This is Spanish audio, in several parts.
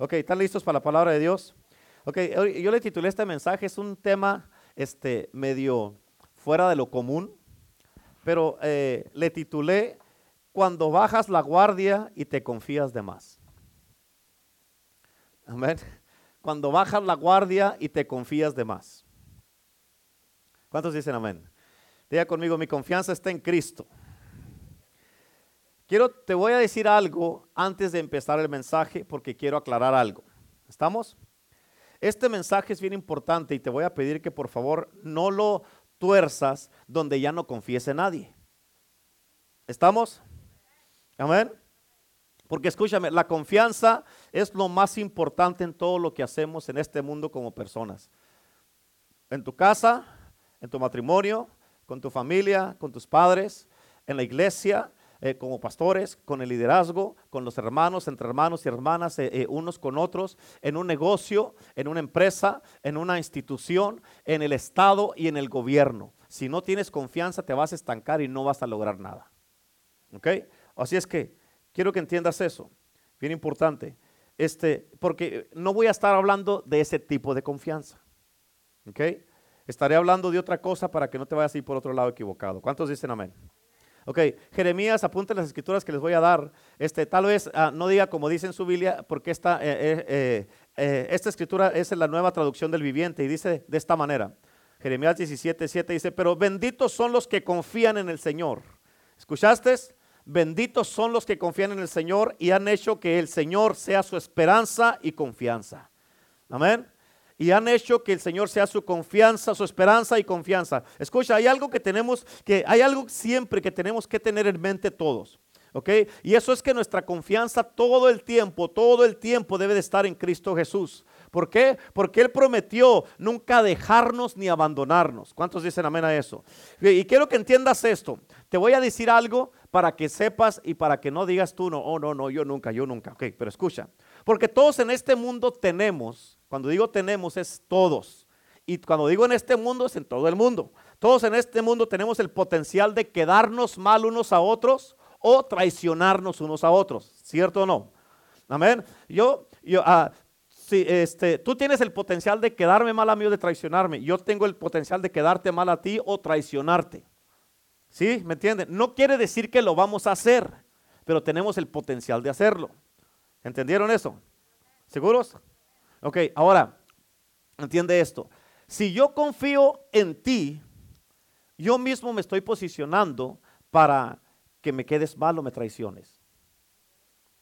Ok, ¿están listos para la palabra de Dios? Ok, yo le titulé este mensaje, es un tema este, medio fuera de lo común, pero eh, le titulé Cuando bajas la guardia y te confías de más. Amén. Cuando bajas la guardia y te confías de más. ¿Cuántos dicen amén? Diga conmigo, mi confianza está en Cristo. Quiero, te voy a decir algo antes de empezar el mensaje porque quiero aclarar algo. ¿Estamos? Este mensaje es bien importante y te voy a pedir que por favor no lo tuerzas donde ya no confiese nadie. ¿Estamos? Amén. Porque escúchame, la confianza es lo más importante en todo lo que hacemos en este mundo como personas. En tu casa, en tu matrimonio, con tu familia, con tus padres, en la iglesia, eh, como pastores, con el liderazgo, con los hermanos, entre hermanos y hermanas, eh, eh, unos con otros, en un negocio, en una empresa, en una institución, en el Estado y en el gobierno. Si no tienes confianza, te vas a estancar y no vas a lograr nada. ¿Ok? Así es que quiero que entiendas eso. Bien importante. Este, porque no voy a estar hablando de ese tipo de confianza. ¿Ok? Estaré hablando de otra cosa para que no te vayas a ir por otro lado equivocado. ¿Cuántos dicen amén? Ok, Jeremías, apunten las escrituras que les voy a dar. Este, tal vez ah, no diga como dice en su Biblia, porque esta, eh, eh, eh, esta escritura es la nueva traducción del viviente y dice de esta manera. Jeremías 17, 7 dice, pero benditos son los que confían en el Señor. ¿Escuchaste? Benditos son los que confían en el Señor y han hecho que el Señor sea su esperanza y confianza. Amén y han hecho que el Señor sea su confianza, su esperanza y confianza. Escucha, hay algo que tenemos que hay algo siempre que tenemos que tener en mente todos. ¿Ok? Y eso es que nuestra confianza todo el tiempo, todo el tiempo debe de estar en Cristo Jesús. ¿Por qué? Porque Él prometió nunca dejarnos ni abandonarnos. ¿Cuántos dicen amén a eso? Y quiero que entiendas esto. Te voy a decir algo para que sepas y para que no digas tú, no, oh, no, no, yo nunca, yo nunca. Ok, pero escucha. Porque todos en este mundo tenemos cuando digo tenemos es todos. Y cuando digo en este mundo es en todo el mundo. Todos en este mundo tenemos el potencial de quedarnos mal unos a otros o traicionarnos unos a otros. ¿Cierto o no? Amén. Yo, yo ah, este, tú tienes el potencial de quedarme mal a mí o de traicionarme. Yo tengo el potencial de quedarte mal a ti o traicionarte. ¿Sí? ¿Me entienden? No quiere decir que lo vamos a hacer, pero tenemos el potencial de hacerlo. ¿Entendieron eso? ¿Seguros? Ok, ahora, entiende esto. Si yo confío en ti, yo mismo me estoy posicionando para que me quedes mal o me traiciones.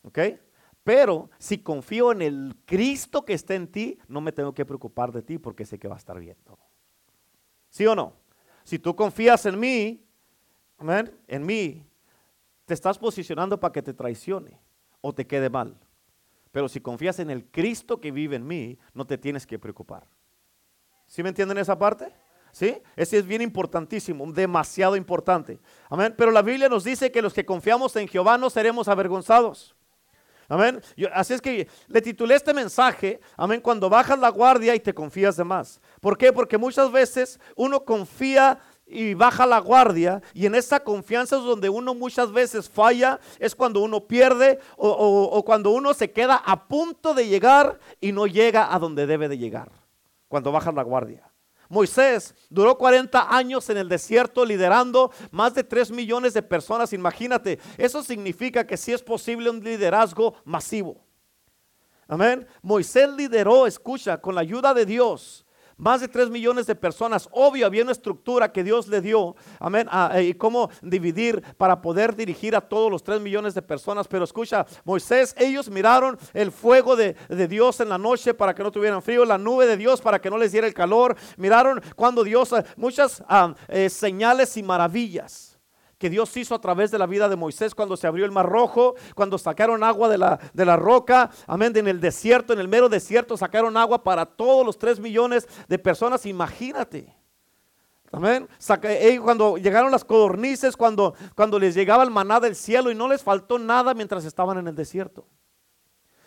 ¿Ok? Pero si confío en el Cristo que está en ti, no me tengo que preocupar de ti porque sé que va a estar bien todo. ¿Sí o no? Si tú confías en mí, en mí, te estás posicionando para que te traicione o te quede mal. Pero si confías en el Cristo que vive en mí, no te tienes que preocupar. ¿Sí me entienden esa parte? ¿Sí? Ese es bien importantísimo, demasiado importante. Amén. Pero la Biblia nos dice que los que confiamos en Jehová no seremos avergonzados. Amén. así es que le titulé este mensaje, amén, cuando bajas la guardia y te confías de más. ¿Por qué? Porque muchas veces uno confía y baja la guardia y en esa confianza es donde uno muchas veces falla, es cuando uno pierde o, cuando uno se queda a punto de llegar y no llega a donde debe de llegar, cuando baja la guardia. Moisés duró 40 años en el desierto liderando más de 3 millones de personas, imagínate, eso significa que sí es posible un liderazgo masivo. Amén. Moisés lideró, escucha, con la ayuda de Dios, más de 3 millones de personas. Obvio, había una estructura que Dios le dio. Amén. Ah, y cómo dividir para poder dirigir a todos los 3 millones de personas. Pero escucha, Moisés, ellos miraron el fuego de, Dios en la noche para que no tuvieran frío, la nube de Dios para que no les diera el calor. Miraron cuando Dios, ah, muchas ah, eh, señales y maravillas que Dios hizo a través de la vida de Moisés cuando se abrió el mar rojo, cuando sacaron agua de la, de la roca, amén, en el desierto, en el mero desierto sacaron agua para todos los tres millones de personas, imagínate. Amén. Cuando llegaron las codornices, cuando, cuando les llegaba el maná del cielo y no les faltó nada mientras estaban en el desierto.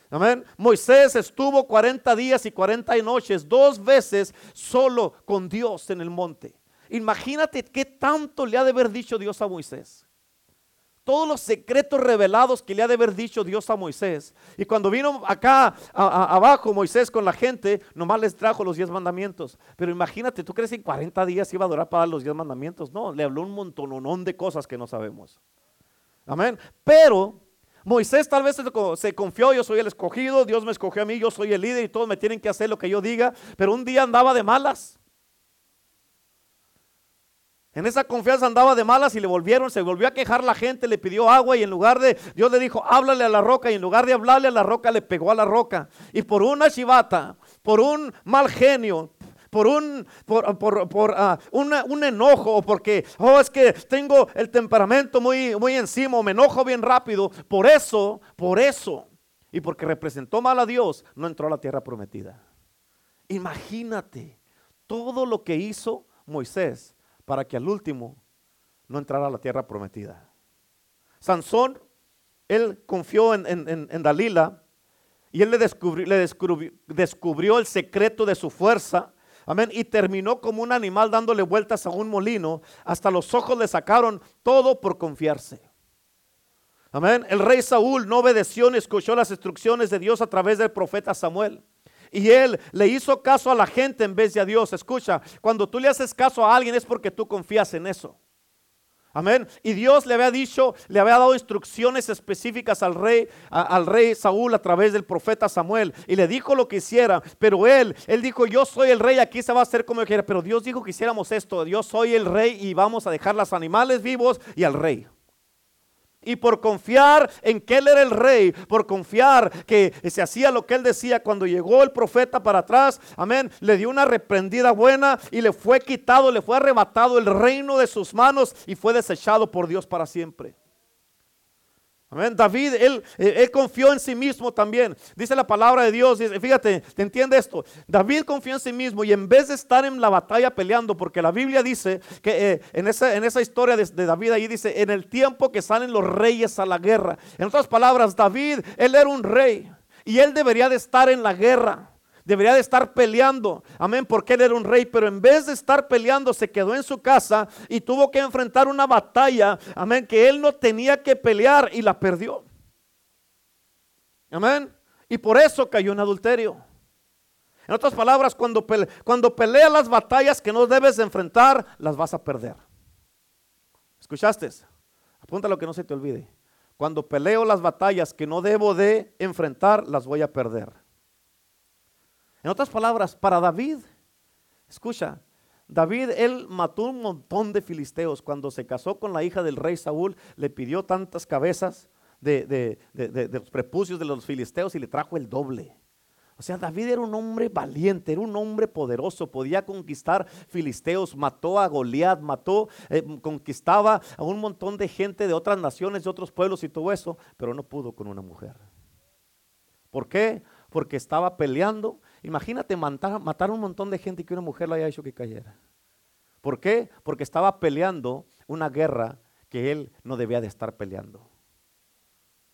Amén. Moisés estuvo 40 días y 40 noches, dos veces solo con Dios en el monte. Imagínate qué tanto le ha de haber dicho Dios a Moisés. todos los secretos revelados que le ha de haber dicho Dios a Moisés. Y cuando vino acá abajo Moisés con la gente, nomás les trajo los diez mandamientos. Pero imagínate, ¿tú crees que en 40 días iba a durar para dar los diez mandamientos? No, le habló un montononón de cosas que no sabemos. Amén. Pero Moisés tal vez se confió, yo soy el escogido, Dios me escogió a mí, yo soy el líder y todos me tienen que hacer lo que yo diga, pero un día andaba de malas. En esa confianza andaba de malas y le volvieron, se volvió a quejar la gente, le pidió agua y en lugar de, Dios le dijo, háblale a la roca y en lugar de hablarle a la roca, le pegó a la roca. Y por una chivata, por un mal genio, por un, por, ah, un enojo porque, oh, es que tengo el temperamento muy, muy encima me enojo bien rápido. Por eso, por eso, y porque representó mal a Dios, no entró a la tierra prometida. Imagínate todo lo que hizo Moisés para que al último no entrara a la tierra prometida. Sansón, él confió en, Dalila y él le, descubrió, descubrió el secreto de su fuerza Amén. Y terminó como un animal dándole vueltas a un molino. Hasta los ojos le sacaron todo por confiarse. Amén. El rey Saúl no obedeció ni escuchó las instrucciones de Dios a través del profeta Samuel. Y él le hizo caso a la gente en vez de a Dios. Escucha, cuando tú le haces caso a alguien es porque tú confías en eso. Amén. Y Dios le había dicho, le había dado instrucciones específicas al rey, al rey Saúl a través del profeta Samuel. Y le dijo lo que hiciera. Pero él, él dijo, yo soy el rey, aquí se va a hacer como yo quiera. Pero Dios dijo que hiciéramos esto. Yo soy el rey y vamos a dejar los animales vivos y al rey. Y por confiar en que Él era el rey, por confiar que se hacía lo que Él decía, cuando llegó el profeta para atrás, amén, le dio una reprendida buena y le fue quitado, le fue arrebatado el reino de sus manos y fue desechado por Dios para siempre. Amén. David, él, él, confió en sí mismo también. Dice la palabra de Dios. fíjate, te entiende esto. David confió en sí mismo y en vez de estar en la batalla peleando, porque la Biblia dice que eh, en, esa, en esa historia de, de, David ahí dice, en el tiempo que salen los reyes a la guerra. En otras palabras, David, él era un rey y él debería de estar en la guerra debería de estar peleando, amén, porque él era un rey, pero en vez de estar peleando se quedó en su casa y tuvo que enfrentar una batalla, amén, que él no tenía que pelear y la perdió. Amén. Y por eso cayó en adulterio. En otras palabras, cuando, cuando peleas las batallas que no debes de enfrentar, las vas a perder. ¿Escuchaste? Apunta lo que no se te olvide. Cuando peleo las batallas que no debo de enfrentar, las voy a perder. En otras palabras, para David, escucha, David, él mató un montón de filisteos. Cuando se casó con la hija del rey Saúl, le pidió tantas cabezas de, los prepucios de los filisteos y le trajo el doble. O sea, David era un hombre valiente, era un hombre poderoso, podía conquistar filisteos, mató a Goliat, mató, eh, conquistaba a un montón de gente de otras naciones, de otros pueblos y todo eso, pero no pudo con una mujer. ¿Por qué? Porque estaba peleando Imagínate matar, matar un montón de gente y que una mujer lo haya hecho que cayera. ¿Por qué? Porque estaba peleando una guerra que él no debía de estar peleando.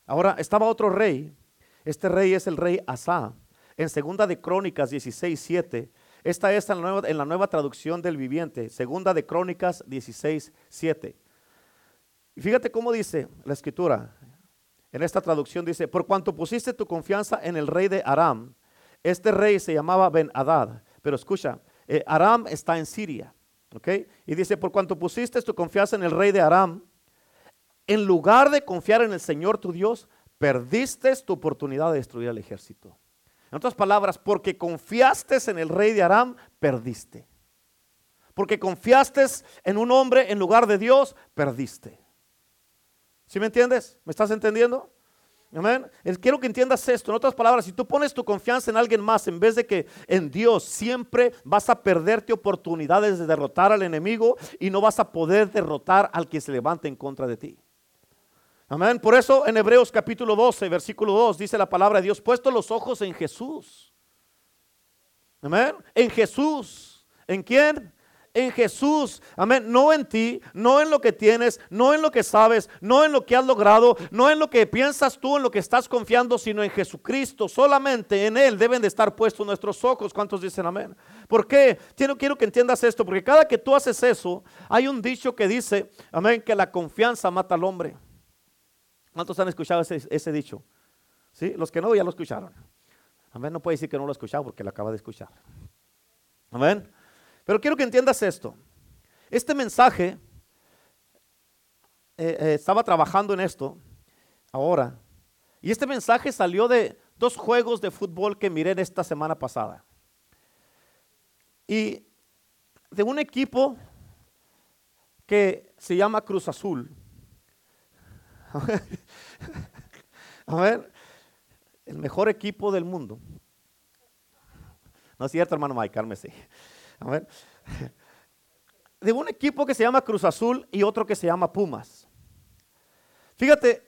Ahora, estaba otro rey. Este rey es el rey Asa. En segunda de Crónicas 16, 7. Esta es en la, nueva, en la nueva traducción del viviente. Segunda de Crónicas 16, 7. Y fíjate cómo dice la escritura. En esta traducción dice, por cuanto pusiste tu confianza en el rey de Aram, este rey se llamaba Ben Hadad, pero escucha, eh, Aram está en Siria, ¿ok? Y dice, por cuanto pusiste tu confianza en el rey de Aram, en lugar de confiar en el Señor tu Dios, perdiste tu oportunidad de destruir al ejército. En otras palabras, porque confiaste en el rey de Aram, perdiste. Porque confiaste en un hombre en lugar de Dios, perdiste. ¿Sí me entiendes? ¿Me estás entendiendo? Amén. Quiero que entiendas esto. En otras palabras, si tú pones tu confianza en alguien más en vez de que en Dios, siempre vas a perderte oportunidades de derrotar al enemigo y no vas a poder derrotar al que se levante en contra de ti. Amén. Por eso en Hebreos capítulo 12, versículo 2 dice la palabra de Dios, puesto los ojos en Jesús. Amén. En Jesús. ¿En quién? En Jesús. Amén. No en ti, no en lo que tienes, no en lo que sabes, no en lo que has logrado, no en lo que piensas tú, en lo que estás confiando, sino en Jesucristo. Solamente en Él deben de estar puestos nuestros ojos. ¿Cuántos dicen amén? ¿Por qué? Quiero, quiero que entiendas esto, porque cada que tú haces eso, hay un dicho que dice, amén, que la confianza mata al hombre. ¿Cuántos han escuchado ese, dicho? ¿Sí? Los que no ya lo escucharon. Amén. No puede decir que no lo ha escuchado porque lo acaba de escuchar. Amén. Pero quiero que entiendas esto. Este mensaje, eh, eh, estaba trabajando en esto ahora. Y este mensaje salió de dos juegos de fútbol que miré esta semana pasada. Y de un equipo que se llama Cruz Azul. A ver, el mejor equipo del mundo. No es cierto, hermano Mike, cálmese. De un equipo que se llama Cruz Azul y otro que se llama Pumas. Fíjate,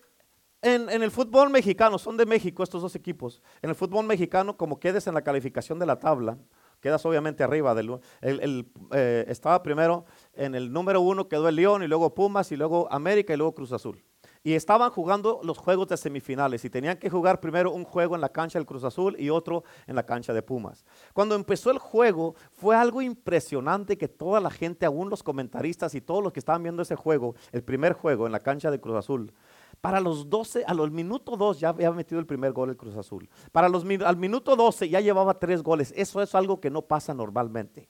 en, el fútbol mexicano, son de México estos dos equipos. En el fútbol mexicano, como quedes en la calificación de la tabla, quedas obviamente arriba. Del, el, eh, estaba primero en el número uno, quedó el León, y luego Pumas, y luego América, y luego Cruz Azul. Y estaban jugando los juegos de semifinales y tenían que jugar primero un juego en la cancha del Cruz Azul y otro en la cancha de Pumas. Cuando empezó el juego fue algo impresionante que toda la gente, aún los comentaristas y todos los que estaban viendo ese juego, el primer juego en la cancha de Cruz Azul, para los 12, a los minuto 2 ya había metido el primer gol el Cruz Azul. Para los, al minuto 12 ya llevaba tres goles. Eso es algo que no pasa normalmente.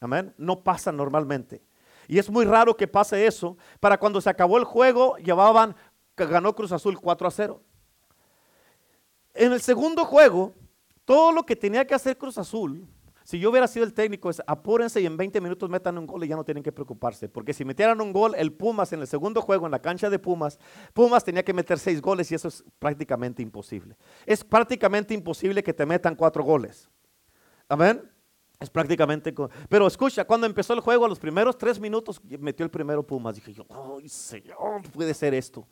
Amén. No pasa normalmente. Y es muy raro que pase eso. Para cuando se acabó el juego, llevaban, ganó Cruz Azul 4 a 0. En el segundo juego, todo lo que tenía que hacer Cruz Azul si yo hubiera sido el técnico, es apúrense y en 20 minutos metan un gol y ya no tienen que preocuparse. Porque si metieran un gol, el Pumas en el segundo juego, en la cancha de Pumas, Pumas tenía que meter seis goles y eso es prácticamente imposible. Es prácticamente imposible que te metan cuatro goles. Amén. Es prácticamente. Pero escucha, cuando empezó el juego, a los primeros tres minutos metió el primero Pumas. Dije yo, ¡ay, Señor! Puede ser esto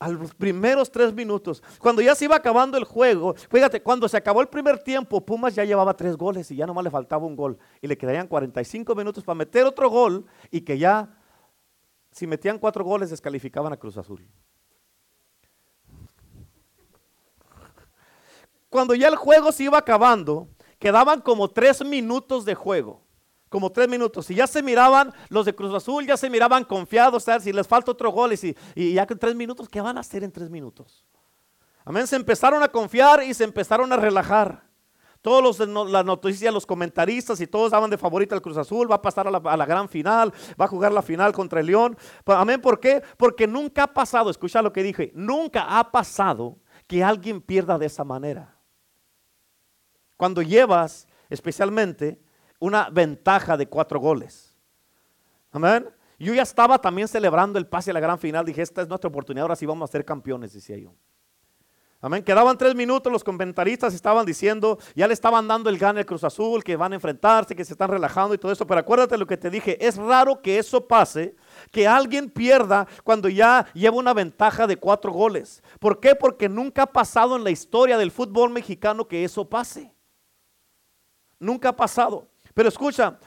a los primeros tres minutos, cuando ya se iba acabando el juego, fíjate, cuando se acabó el primer tiempo, Pumas ya llevaba tres goles y ya nomás le faltaba un gol. Y le quedarían 45 minutos para meter otro gol y que ya, si metían cuatro goles, descalificaban a Cruz Azul. Cuando ya el juego se iba acabando, quedaban como tres minutos de juego como tres minutos. Y ya se miraban, los de Cruz Azul ya se miraban confiados, ¿sabes? si les falta otro gol y, ya que tres minutos, ¿qué van a hacer en tres minutos? Amén, se empezaron a confiar y se empezaron a relajar. Todos los, las noticias, los comentaristas y todos daban de favorito al Cruz Azul, va a pasar a la, gran final, va a jugar la final contra el León. Amén, ¿por qué? Porque nunca ha pasado, escucha lo que dije, nunca ha pasado que alguien pierda de esa manera. Cuando llevas, especialmente, una ventaja de cuatro goles. Amén. Yo ya estaba también celebrando el pase a la gran final. Dije, esta es nuestra oportunidad, ahora sí vamos a ser campeones, decía yo. Amén. Quedaban tres minutos, los comentaristas estaban diciendo, ya le estaban dando el gane al Cruz Azul, que van a enfrentarse, que se están relajando y todo eso. Pero acuérdate lo que te dije, es raro que eso pase, que alguien pierda cuando ya lleva una ventaja de cuatro goles. ¿Por qué? Porque nunca ha pasado en la historia del fútbol mexicano que eso pase. Nunca ha pasado. Pero escucha,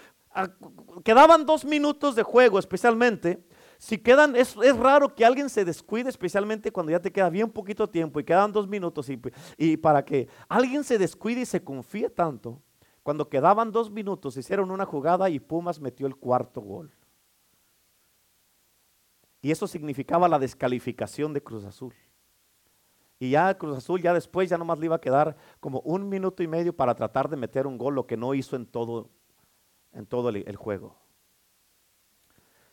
quedaban dos minutos de juego especialmente. Si quedan, es, raro que alguien se descuide, especialmente cuando ya te queda bien poquito tiempo y quedan dos minutos. Y, y para que alguien se descuide y se confíe tanto, cuando quedaban dos minutos hicieron una jugada y Pumas metió el cuarto gol. Y eso significaba la descalificación de Cruz Azul. Y ya Cruz Azul ya después ya nomás le iba a quedar como un minuto y medio para tratar de meter un gol, lo que no hizo en todo, en todo el, el juego.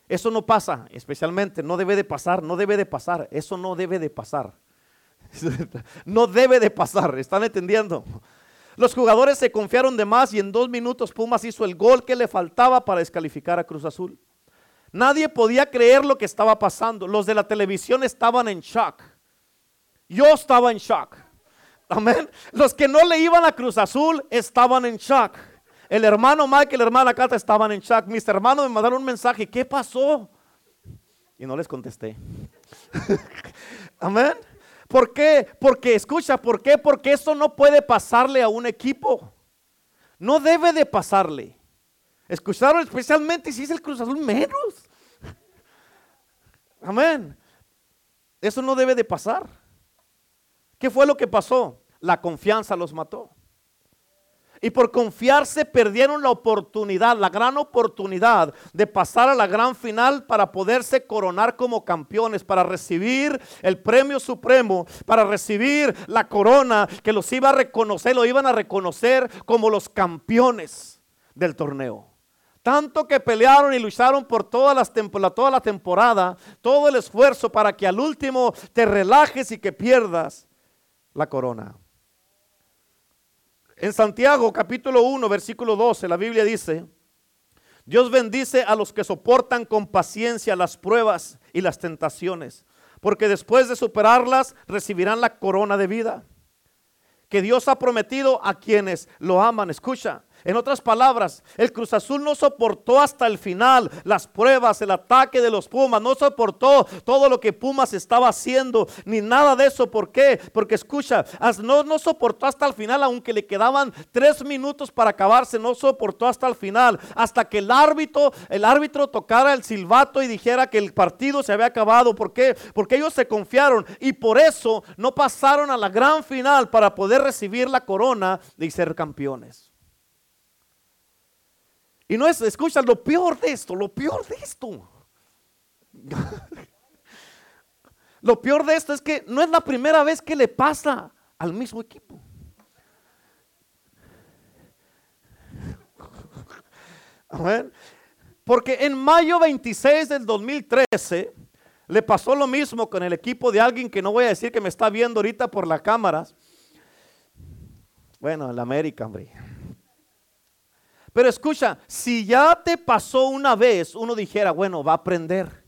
Eso no pasa, especialmente, no debe de pasar, no debe de pasar, eso no debe de pasar. no debe de pasar, ¿están entendiendo? Los jugadores se confiaron de más y en dos minutos Pumas hizo el gol que le faltaba para descalificar a Cruz Azul. Nadie podía creer lo que estaba pasando. Los de la televisión estaban en shock. Yo estaba en shock. Amén. Los que no le iban a Cruz Azul estaban en shock. El hermano Mike y la hermana Cata estaban en shock. Mis hermanos me mandaron un mensaje. ¿Qué pasó? Y no les contesté. Amén. ¿Por qué? Porque, escucha, ¿por qué? Porque eso no puede pasarle a un equipo. No debe de pasarle. Escucharon especialmente si es el Cruz Azul menos. Amén. Eso no debe de pasar. ¿Qué fue lo que pasó? La confianza los mató. Y por confiarse perdieron la oportunidad, la gran oportunidad de pasar a la gran final para poderse coronar como campeones, para recibir el premio supremo, para recibir la corona que los iba a reconocer, lo iban a reconocer como los campeones del torneo. Tanto que pelearon y lucharon por toda la temporada, todo el esfuerzo para que al último te relajes y que pierdas la corona. En Santiago capítulo 1, versículo 12, la Biblia dice, Dios bendice a los que soportan con paciencia las pruebas y las tentaciones, porque después de superarlas recibirán la corona de vida que Dios ha prometido a quienes lo aman. Escucha, en otras palabras, el Cruz Azul no soportó hasta el final las pruebas, el ataque de los Pumas, no soportó todo lo que Pumas estaba haciendo, ni nada de eso. ¿Por qué? Porque escucha, no, no soportó hasta el final, aunque le quedaban tres minutos para acabarse, no soportó hasta el final, hasta que el árbitro, el árbitro tocara el silbato y dijera que el partido se había acabado. ¿Por qué? Porque ellos se confiaron y por eso no pasaron a la gran final para poder recibir la corona y ser campeones. Y no es, escucha, lo peor de esto, lo peor de esto. lo peor de esto es que no es la primera vez que le pasa al mismo equipo. Porque en mayo 26 del 2013 le pasó lo mismo con el equipo de alguien que no voy a decir que me está viendo ahorita por las cámaras. Bueno, el América, hombre. Pero escucha, si ya te pasó una vez, uno dijera, bueno, va a aprender.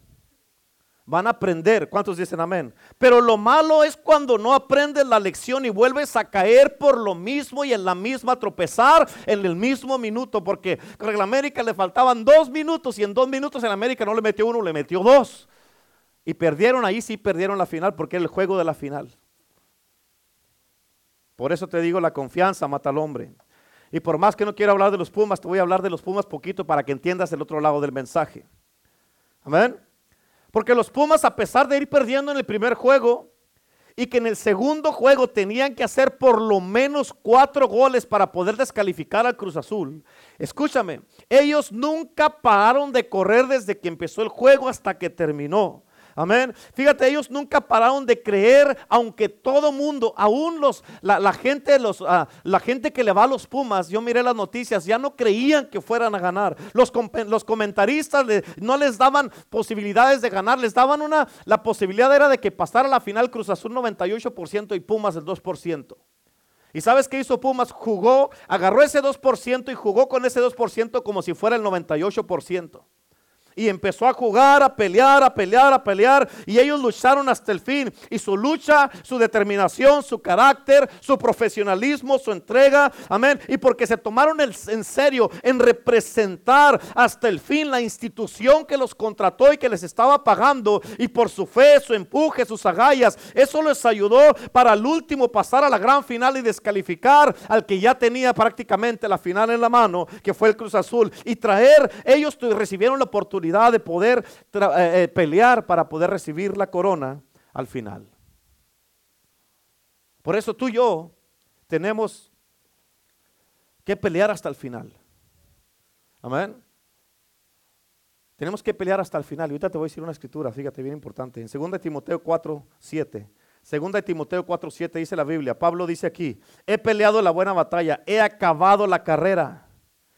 Van a aprender. ¿Cuántos dicen amén? Pero lo malo es cuando no aprendes la lección y vuelves a caer por lo mismo y en la misma tropezar en el mismo minuto. Porque el América le faltaban dos minutos y en dos minutos el América no le metió uno, le metió dos. Y perdieron ahí, sí perdieron la final porque era el juego de la final. Por eso te digo, la confianza mata al hombre. Y por más que no quiero hablar de los Pumas, te voy a hablar de los Pumas poquito para que entiendas el otro lado del mensaje. Amén. Porque los Pumas, a pesar de ir perdiendo en el primer juego y que en el segundo juego tenían que hacer por lo menos cuatro goles para poder descalificar al Cruz Azul, escúchame, ellos nunca pararon de correr desde que empezó el juego hasta que terminó. Amén. Fíjate, ellos nunca pararon de creer, aunque todo mundo, aún los, la, gente, los, ah, la gente que le va a los Pumas, yo miré las noticias, ya no creían que fueran a ganar. Los, los comentaristas no les daban posibilidades de ganar, les daban una, la posibilidad era de que pasara la final Cruz Azul 98% y Pumas el 2%. ¿Y sabes qué hizo Pumas? Jugó, agarró ese 2% y jugó con ese 2% como si fuera el 98%. Y empezó a jugar, a pelear, a pelear, a pelear. Y ellos lucharon hasta el fin. Y su lucha, su determinación, su carácter, su profesionalismo, su entrega. Amén. Y porque se tomaron en serio en representar hasta el fin la institución que los contrató y que les estaba pagando. Y por su fe, su empuje, sus agallas. Eso les ayudó para el último pasar a la gran final y descalificar al que ya tenía prácticamente la final en la mano, que fue el Cruz Azul. Y traer, ellos recibieron la oportunidad de poder eh, eh, pelear para poder recibir la corona al final. Por eso tú y yo tenemos que pelear hasta el final. Amén. Tenemos que pelear hasta el final. Y ahorita te voy a decir una escritura, fíjate, bien importante. En 2 Timoteo 4, 7. Segunda de Timoteo 4, 7 dice la Biblia. Pablo dice aquí, he peleado la buena batalla, he acabado la carrera.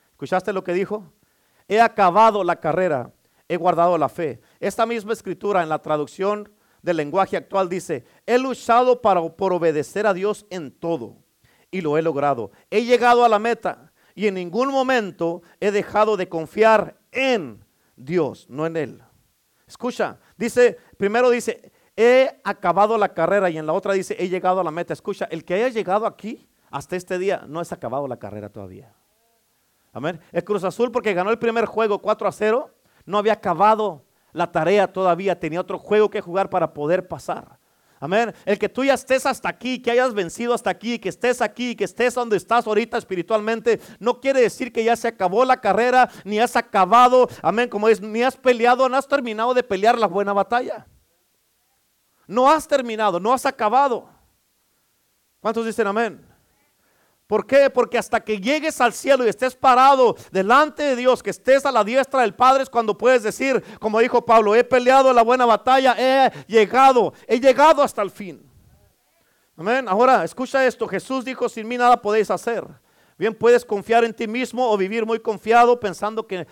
¿Escuchaste lo que dijo? He acabado la carrera, he guardado la fe. Esta misma escritura en la traducción del lenguaje actual dice, he luchado para, por obedecer a Dios en todo y lo he logrado. He llegado a la meta y en ningún momento he dejado de confiar en Dios, no en Él. Escucha, dice, primero dice, he acabado la carrera y en la otra dice, he llegado a la meta. Escucha, el que haya llegado aquí hasta este día no es acabado la carrera todavía. Amén. El Cruz Azul porque ganó el primer juego 4 a 0 no había acabado la tarea todavía, tenía otro juego que jugar para poder pasar. Amén. El que tú ya estés hasta aquí, que hayas vencido hasta aquí, que estés aquí, que estés donde estás ahorita espiritualmente, no quiere decir que ya se acabó la carrera, ni has acabado, amén, como es, ni has peleado, no has terminado de pelear la buena batalla. No has terminado, no has acabado. ¿Cuántos dicen amén? ¿Por qué? Porque hasta que llegues al cielo y estés parado delante de Dios, que estés a la diestra del Padre, es cuando puedes decir, como dijo Pablo, he peleado la buena batalla, he llegado, he llegado hasta el fin. Amén. Ahora, escucha esto. Jesús dijo, sin mí nada podéis hacer. Bien, puedes confiar en ti mismo o vivir muy confiado pensando que,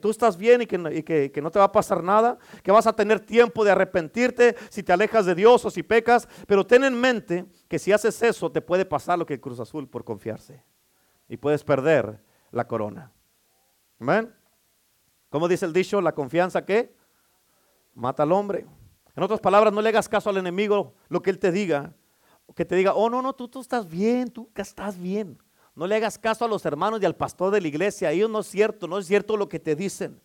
tú estás bien y, que, que, no te va a pasar nada, que vas a tener tiempo de arrepentirte si te alejas de Dios o si pecas, pero ten en mente que si haces eso te puede pasar lo que el Cruz Azul por confiarse y puedes perder la corona. Amén. ¿Cómo dice el dicho? La confianza que mata al hombre. En otras palabras, no le hagas caso al enemigo lo que él te diga, que te diga, oh no, no, tú, tú estás bien, tú estás bien. No le hagas caso a los hermanos y al pastor de la iglesia. Ellos no es cierto, no es cierto lo que te dicen.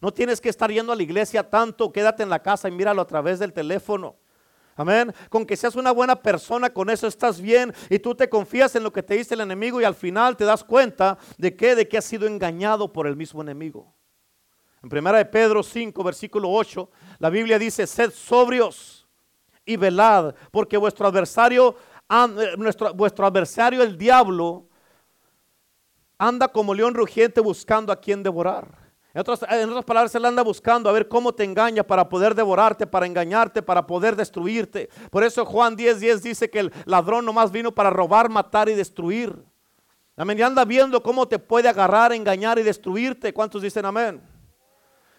No tienes que estar yendo a la iglesia tanto. Quédate en la casa y míralo a través del teléfono. Amén. Con que seas una buena persona, con eso estás bien y tú te confías en lo que te dice el enemigo y al final te das cuenta de que de que has sido engañado por el mismo enemigo. En primera de Pedro 5, versículo 8, la Biblia dice, "Sed sobrios y velad, porque vuestro adversario eh, nuestro, vuestro adversario el diablo anda como león rugiente buscando a quien devorar. En otras, palabras, Él anda buscando a ver cómo te engaña para poder devorarte, para engañarte, para poder destruirte. Por eso Juan 10:10 10 dice que el ladrón nomás vino para robar, matar y destruir. Amén. Y anda viendo cómo te puede agarrar, engañar y destruirte. ¿Cuántos dicen amén?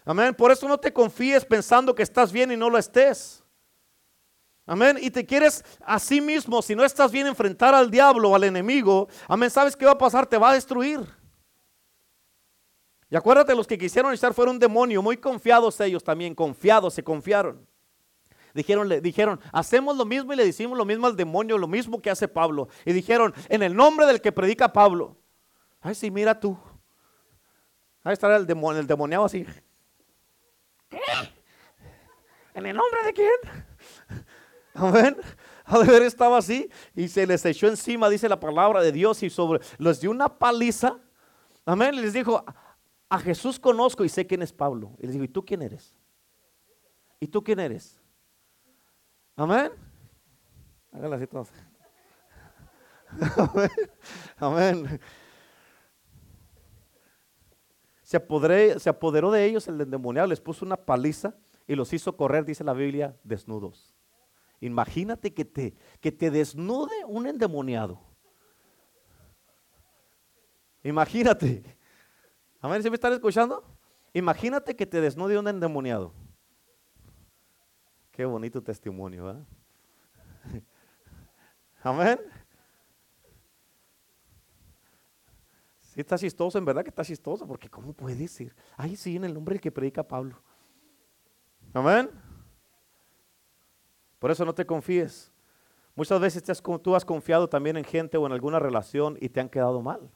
Amén. Por eso no te confíes pensando que estás bien y no lo estés. Amén. Y te quieres a sí mismo, si no estás bien, enfrentar al diablo al enemigo. Amén. ¿Sabes qué va a pasar? Te va a destruir. Y acuérdate, los que quisieron echar fueron un demonio, muy confiados ellos también, confiados, se confiaron. Dijeron, le dijeron, hacemos lo mismo y le decimos lo mismo al demonio, lo mismo que hace Pablo. Y dijeron, en el nombre del que predica Pablo. Ay, sí, mira tú. Ahí está el, demonio, el demoniado así. ¿Qué? ¿En el nombre de quién? Amén. A ver, estaba así y se les echó encima, dice la palabra de Dios, y sobre les dio una paliza. Amén. Les dijo: A Jesús conozco y sé quién es Pablo. Y les dijo: ¿Y tú quién eres? ¿Y tú quién eres? Amén. Háganla así todos. Amén. Amén. Se, se apoderó de ellos el endemoniado, les puso una paliza y los hizo correr, dice la Biblia, desnudos. Imagínate que te, que te desnude un endemoniado. Imagínate. Amén, ¿se me están escuchando? Imagínate que te desnude un endemoniado. Qué bonito testimonio, ¿eh? Amén. Sí, está chistoso, en verdad que está chistoso, porque ¿cómo puede decir? Ay, sí, en el nombre del que predica Pablo. Amén. Por eso no te confíes. Muchas veces tú has confiado también en gente o en alguna relación y te han quedado mal.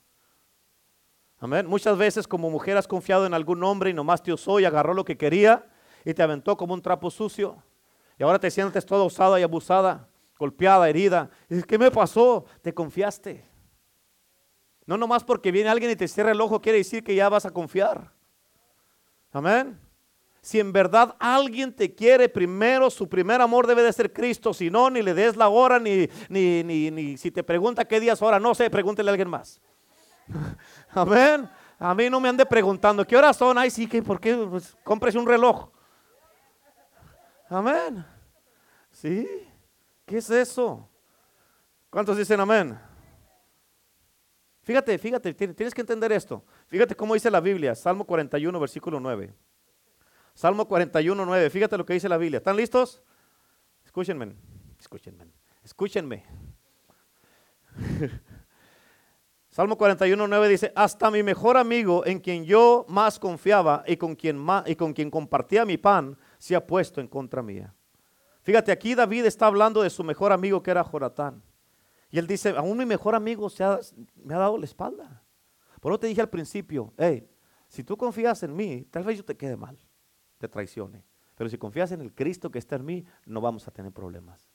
Amén. Muchas veces como mujer has confiado en algún hombre y nomás te usó y agarró lo que quería y te aventó como un trapo sucio. Y ahora te sientes toda usada y abusada, golpeada, herida. Y dices, ¿qué me pasó? Te confiaste. No nomás porque viene alguien y te cierra el ojo quiere decir que ya vas a confiar. Amén. Si en verdad alguien te quiere, primero su primer amor debe de ser Cristo. Si no, ni le des la hora, ni, ni, ni, si te pregunta qué días hora, no sé, pregúntele a alguien más. Amén. A mí no me ande preguntando qué horas son. Ay, sí, que ¿por qué? Pues, un reloj. Amén. ¿Sí? ¿Qué es eso? ¿Cuántos dicen amén? Fíjate, fíjate, tienes que entender esto. Fíjate cómo dice la Biblia, Salmo 41, versículo 9. Salmo 41, 9. Fíjate lo que dice la Biblia. ¿Están listos? Escúchenme. Escúchenme. Escúchenme. Salmo 41, 9 dice, hasta mi mejor amigo en quien yo más confiaba y con quien, y con quien compartía mi pan, se ha puesto en contra mía. Fíjate, aquí David está hablando de su mejor amigo que era Joratán. Y él dice, aún mi mejor amigo se me ha dado la espalda. Por eso te dije al principio, hey, si tú confías en mí, tal vez yo te quede mal te traicione. Pero si confías en el Cristo que está en mí, no vamos a tener problemas.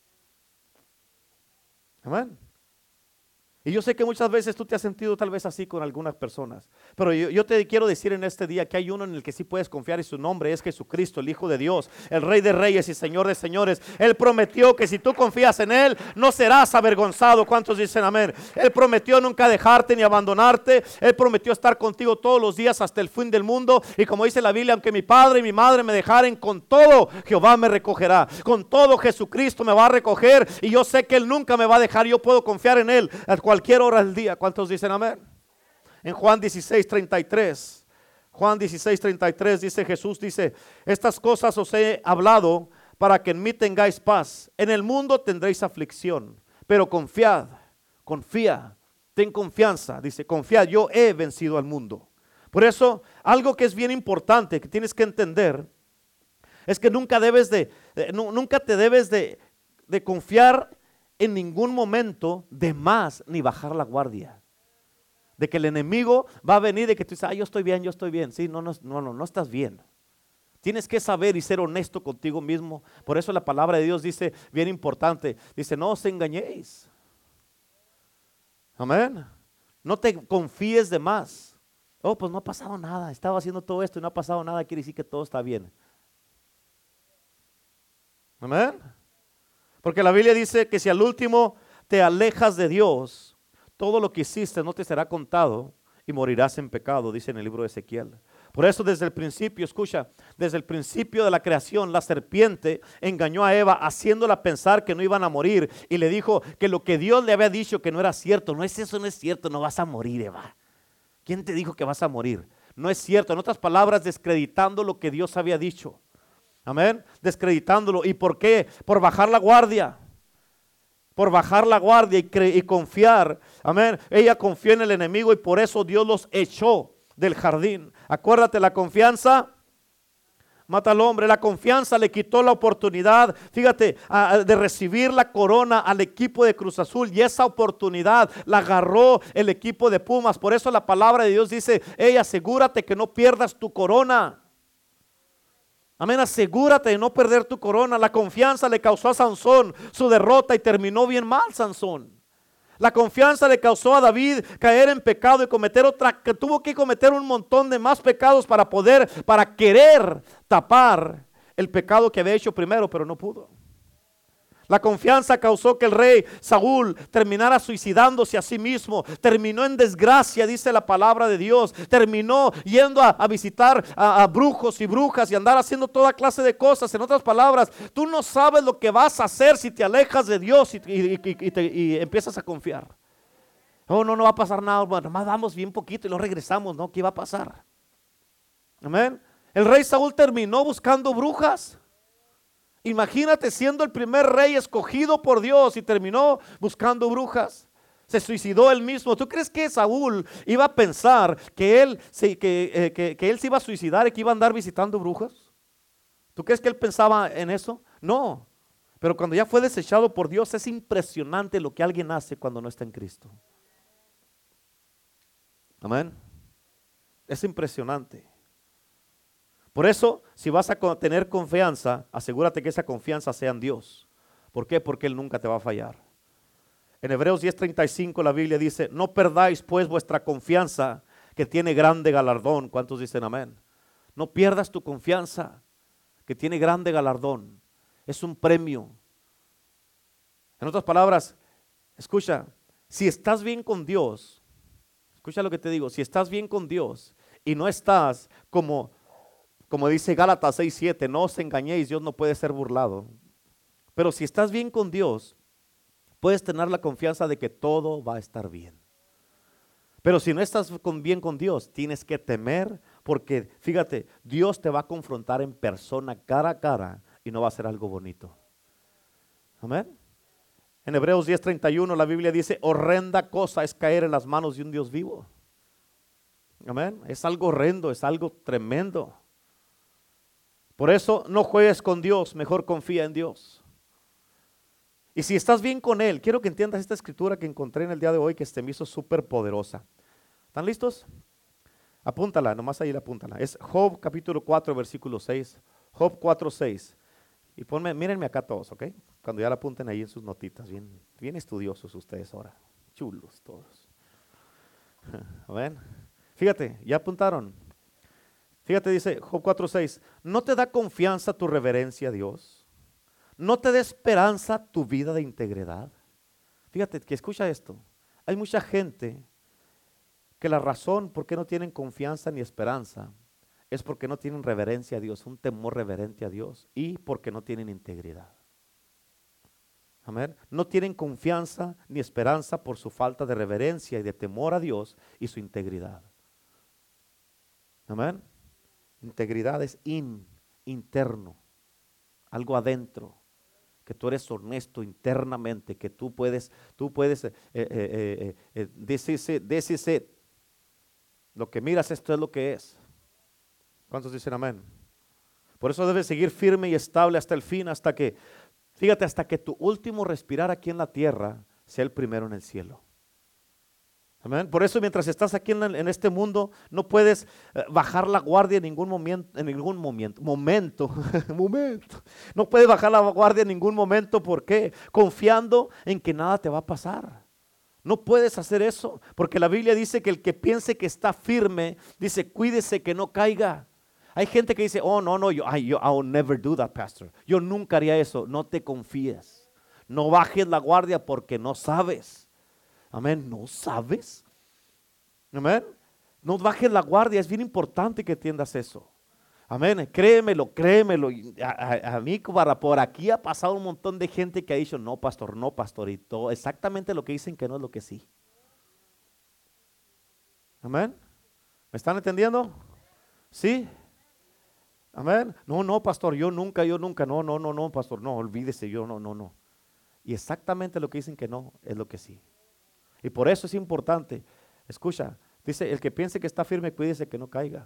Amén. Y yo sé que muchas veces tú te has sentido tal vez así con algunas personas, pero yo, te quiero decir en este día que hay uno en el que sí puedes confiar y su nombre es Jesucristo, el Hijo de Dios, el Rey de Reyes y Señor de Señores. Él prometió que si tú confías en Él, no serás avergonzado. ¿Cuántos dicen amén? Él prometió nunca dejarte ni abandonarte. Él prometió estar contigo todos los días hasta el fin del mundo. Y como dice la Biblia, aunque mi padre y mi madre me dejaren, con todo Jehová me recogerá. Con todo Jesucristo me va a recoger y yo sé que Él nunca me va a dejar. Yo puedo confiar en Él cualquier hora del día. ¿Cuántos dicen amén? En Juan 16, 33. Juan 16, 33 dice Jesús, dice, estas cosas os he hablado para que en mí tengáis paz. En el mundo tendréis aflicción, pero confiad, confía, ten confianza. Dice, confiad, yo he vencido al mundo. Por eso, algo que es bien importante, que tienes que entender, es que nunca debes de, nunca te debes de, de confiar en ningún momento de más ni bajar la guardia. De que el enemigo va a venir de que tú dices, ah, yo estoy bien, yo estoy bien. Sí, no, no, no, no, no estás bien. Tienes que saber y ser honesto contigo mismo. Por eso la palabra de Dios dice, bien importante, dice, no os engañéis. Amén. No te confíes de más. Oh, pues no ha pasado nada. Estaba haciendo todo esto y no ha pasado nada. Quiere decir que todo está bien. Amén. Porque la Biblia dice que si al último te alejas de Dios, todo lo que hiciste no te será contado y morirás en pecado, dice en el libro de Ezequiel. Por eso desde el principio, escucha, desde el principio de la creación, la serpiente engañó a Eva haciéndola pensar que no iban a morir y le dijo que lo que Dios le había dicho que no era cierto, no es eso, no es cierto, no vas a morir, Eva. ¿Quién te dijo que vas a morir? No es cierto, en otras palabras, descreditando lo que Dios había dicho. Amén. Descreditándolo. ¿Y por qué? Por bajar la guardia. Por bajar la guardia y, y confiar. Amén. Ella confió en el enemigo y por eso Dios los echó del jardín. Acuérdate, la confianza mata al hombre. La confianza le quitó la oportunidad, fíjate, de recibir la corona al equipo de Cruz Azul. Y esa oportunidad la agarró el equipo de Pumas. Por eso la palabra de Dios dice, hey, asegúrate que no pierdas tu corona. Amén, asegúrate de no perder tu corona. La confianza le causó a Sansón su derrota y terminó bien mal Sansón. La confianza le causó a David caer en pecado y cometer otra, que tuvo que cometer un montón de más pecados para poder, para querer tapar el pecado que había hecho primero, pero no pudo. La confianza causó que el rey Saúl terminara suicidándose a sí mismo. Terminó en desgracia, dice la palabra de Dios. Terminó yendo a, visitar a, brujos y brujas y andar haciendo toda clase de cosas. En otras palabras, tú no sabes lo que vas a hacer si te alejas de Dios y, empiezas a confiar. Oh, no, no va a pasar nada. Bueno, nomás vamos bien poquito y lo regresamos, ¿no? ¿Qué va a pasar? Amén. El rey Saúl terminó buscando brujas. Imagínate siendo el primer rey escogido por Dios y terminó buscando brujas. Se suicidó él mismo. ¿Tú crees que Saúl iba a pensar que él, eh, que, que él se iba a suicidar y que iba a andar visitando brujas? ¿Tú crees que él pensaba en eso? No. Pero cuando ya fue desechado por Dios, es impresionante lo que alguien hace cuando no está en Cristo. Amén. Es impresionante. Por eso, si vas a tener confianza, asegúrate que esa confianza sea en Dios. ¿Por qué? Porque Él nunca te va a fallar. En Hebreos 10:35 la Biblia dice, no perdáis pues vuestra confianza que tiene grande galardón. ¿Cuántos dicen amén? No pierdas tu confianza que tiene grande galardón. Es un premio. En otras palabras, escucha, si estás bien con Dios, escucha lo que te digo, si estás bien con Dios y no estás como como dice Gálatas 6:7, no os engañéis, Dios no puede ser burlado. Pero si estás bien con Dios, puedes tener la confianza de que todo va a estar bien. Pero si no estás bien con Dios, tienes que temer porque, fíjate, Dios te va a confrontar en persona, cara a cara, y no va a ser algo bonito. Amén. En Hebreos 10:31 la Biblia dice, horrenda cosa es caer en las manos de un Dios vivo. Amén. Es algo horrendo, es algo tremendo. Por eso no juegues con Dios, mejor confía en Dios. Y si estás bien con Él, quiero que entiendas esta escritura que encontré en el día de hoy que se me hizo súper poderosa. ¿Están listos? Apúntala, nomás ahí la apúntala. Es Job capítulo 4, versículo 6. Job 4, 6. Y ponme, mírenme acá todos, ¿ok? Cuando ya la apunten ahí en sus notitas, bien, bien estudiosos ustedes ahora. chulos todos. Ven, fíjate, ya apuntaron. Fíjate, dice Job 4:6, ¿no te da confianza tu reverencia a Dios? ¿No te da esperanza tu vida de integridad? Fíjate que escucha esto. Hay mucha gente que la razón por qué no tienen confianza ni esperanza es porque no tienen reverencia a Dios, un temor reverente a Dios y porque no tienen integridad. Amén. No tienen confianza ni esperanza por su falta de reverencia y de temor a Dios y su integridad. Amén. Integridad es in, interno, algo adentro, que tú eres honesto internamente, que tú puedes, tú puedes eh, eh, eh, decirse, lo que miras, esto es lo que es. ¿Cuántos dicen amén? Por eso debes seguir firme y estable hasta el fin, hasta que, fíjate, hasta que tu último respirar aquí en la tierra sea el primero en el cielo. Por eso mientras estás aquí en, este mundo no puedes eh, bajar la guardia en ningún momento, en ningún momento, momento, momento. No puedes bajar la guardia en ningún momento, ¿por qué? Confiando en que nada te va a pasar. No puedes hacer eso, porque la Biblia dice que el que piense que está firme, dice, cuídese que no caiga. Hay gente que dice, oh, no, no, yo, I, yo, I'll never do that, pastor. Yo nunca haría eso. No te confíes. No bajes la guardia porque no sabes. Amén. ¿No sabes? Amén. No bajes la guardia. Es bien importante que entiendas eso. Amén. Créemelo, créemelo. A, a, mí para por aquí ha pasado un montón de gente que ha dicho, no, pastor, no, pastorito. Exactamente lo que dicen que no es lo que sí. Amén. ¿Me están entendiendo? Sí. Amén. No, no, pastor, yo nunca, yo nunca. No, no, no, no, pastor. No, olvídese, yo no, no, no. Y exactamente lo que dicen que no es lo que sí. Y por eso es importante. Escucha, dice, el que piense que está firme, cuídese que no caiga.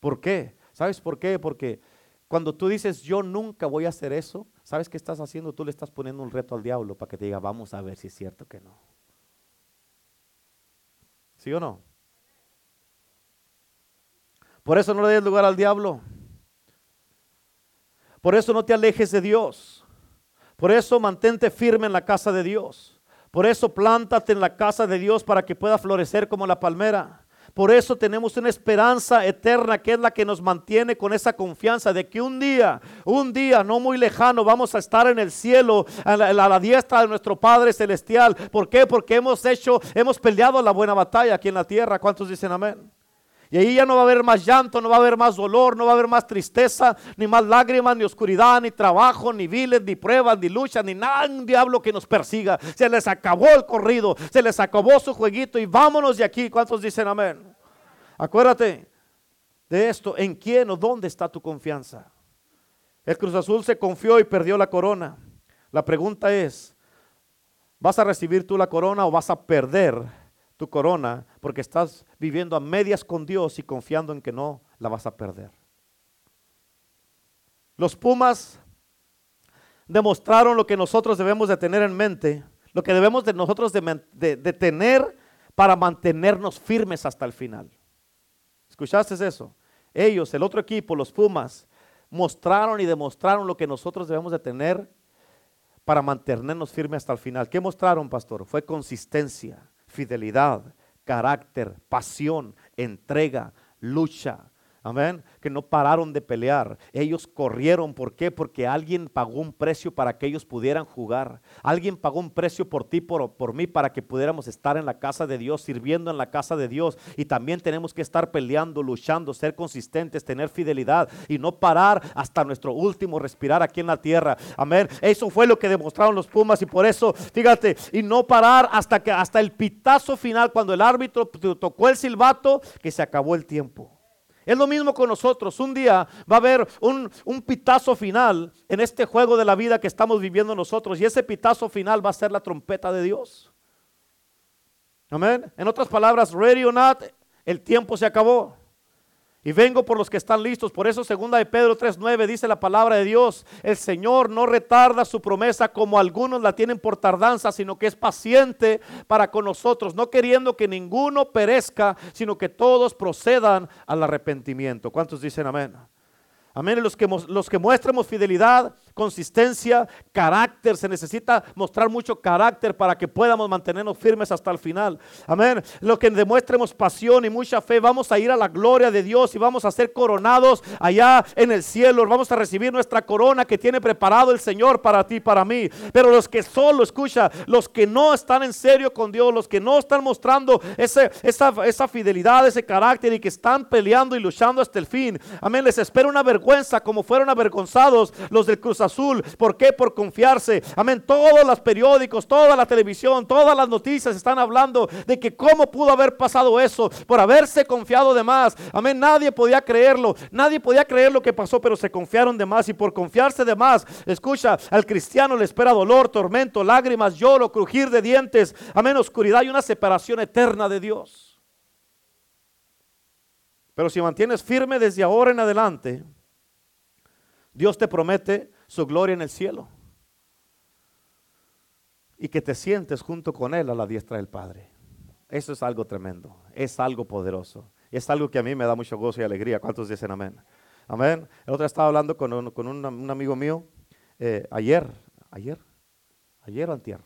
¿Por qué? ¿Sabes por qué? Porque cuando tú dices, yo nunca voy a hacer eso, ¿sabes qué estás haciendo? Tú le estás poniendo un reto al diablo para que te diga, vamos a ver si es cierto que no. ¿Sí o no? Por eso no le des lugar al diablo. Por eso no te alejes de Dios. Por eso mantente firme en la casa de Dios. Por eso plántate en la casa de Dios para que pueda florecer como la palmera. Por eso tenemos una esperanza eterna que es la que nos mantiene con esa confianza de que un día, un día no muy lejano, vamos a estar en el cielo, a la, a la, diestra de nuestro Padre Celestial. ¿Por qué? Porque hemos hecho, hemos peleado la buena batalla aquí en la tierra. ¿Cuántos dicen amén? Y ahí ya no va a haber más llanto, no va a haber más dolor, no va a haber más tristeza, ni más lágrimas, ni oscuridad, ni trabajo, ni viles, ni pruebas, ni lucha, ni nada, un diablo que nos persiga. Se les acabó el corrido, se les acabó su jueguito y vámonos de aquí. ¿Cuántos dicen amén? Acuérdate de esto, ¿en quién o dónde está tu confianza? El Cruz Azul se confió y perdió la corona. La pregunta es, ¿vas a recibir tú la corona o vas a perder tu corona porque estás viviendo a medias con Dios y confiando en que no la vas a perder. Los Pumas demostraron lo que nosotros debemos de tener en mente, lo que debemos de nosotros de, de tener para mantenernos firmes hasta el final. ¿Escuchaste eso? Ellos, el otro equipo, los Pumas, mostraron y demostraron lo que nosotros debemos de tener para mantenernos firmes hasta el final. ¿Qué mostraron, pastor? Fue consistencia, fidelidad, carácter, pasión, entrega, lucha, Amén. Que no pararon de pelear. Ellos corrieron. ¿Por qué? Porque alguien pagó un precio para que ellos pudieran jugar. Alguien pagó un precio por ti, por, por mí, para que pudiéramos estar en la casa de Dios, sirviendo en la casa de Dios. Y también tenemos que estar peleando, luchando, ser consistentes, tener fidelidad y no parar hasta nuestro último respirar aquí en la tierra. Amén. Eso fue lo que demostraron los Pumas y por eso, fíjate, y no parar hasta que hasta el pitazo final, cuando el árbitro tocó el silbato, que se acabó el tiempo. Es lo mismo con nosotros. Un día va a haber un, pitazo final en este juego de la vida que estamos viviendo nosotros. Y ese pitazo final va a ser la trompeta de Dios. Amén. En otras palabras, ready or not, el tiempo se acabó. Y vengo por los que están listos. Por eso segunda de Pedro 3.9 dice la palabra de Dios. El Señor no retarda su promesa como algunos la tienen por tardanza, sino que es paciente para con nosotros, no queriendo que ninguno perezca, sino que todos procedan al arrepentimiento. ¿Cuántos dicen amén? Amén. Los que, los que muestremos fidelidad consistencia, carácter. Se necesita mostrar mucho carácter para que podamos mantenernos firmes hasta el final. Amén. Lo que demuestremos pasión y mucha fe, vamos a ir a la gloria de Dios y vamos a ser coronados allá en el cielo. Vamos a recibir nuestra corona que tiene preparado el Señor para ti, para mí. Pero los que solo, escucha, los que no están en serio con Dios, los que no están mostrando ese, esa, esa fidelidad, ese carácter y que están peleando y luchando hasta el fin. Amén. Les espera una vergüenza como fueron avergonzados los del Cruz Azul. ¿Por qué? Por confiarse. Amén. Todos los periódicos, toda la televisión, todas las noticias están hablando de que cómo pudo haber pasado eso por haberse confiado de más. Amén. Nadie podía creerlo. Nadie podía creer lo que pasó, pero se confiaron de más y por confiarse de más, escucha, al cristiano le espera dolor, tormento, lágrimas, lloro, crujir de dientes. Amén. Oscuridad y una separación eterna de Dios. Pero si mantienes firme desde ahora en adelante, Dios te promete su gloria en el cielo. Y que te sientes junto con Él a la diestra del Padre. Eso es algo tremendo, es algo poderoso. Es algo que a mí me da mucho gozo y alegría. ¿Cuántos dicen amén? Amén. El otro estaba hablando con un, amigo mío eh, ayer, ayer, ayer o antier.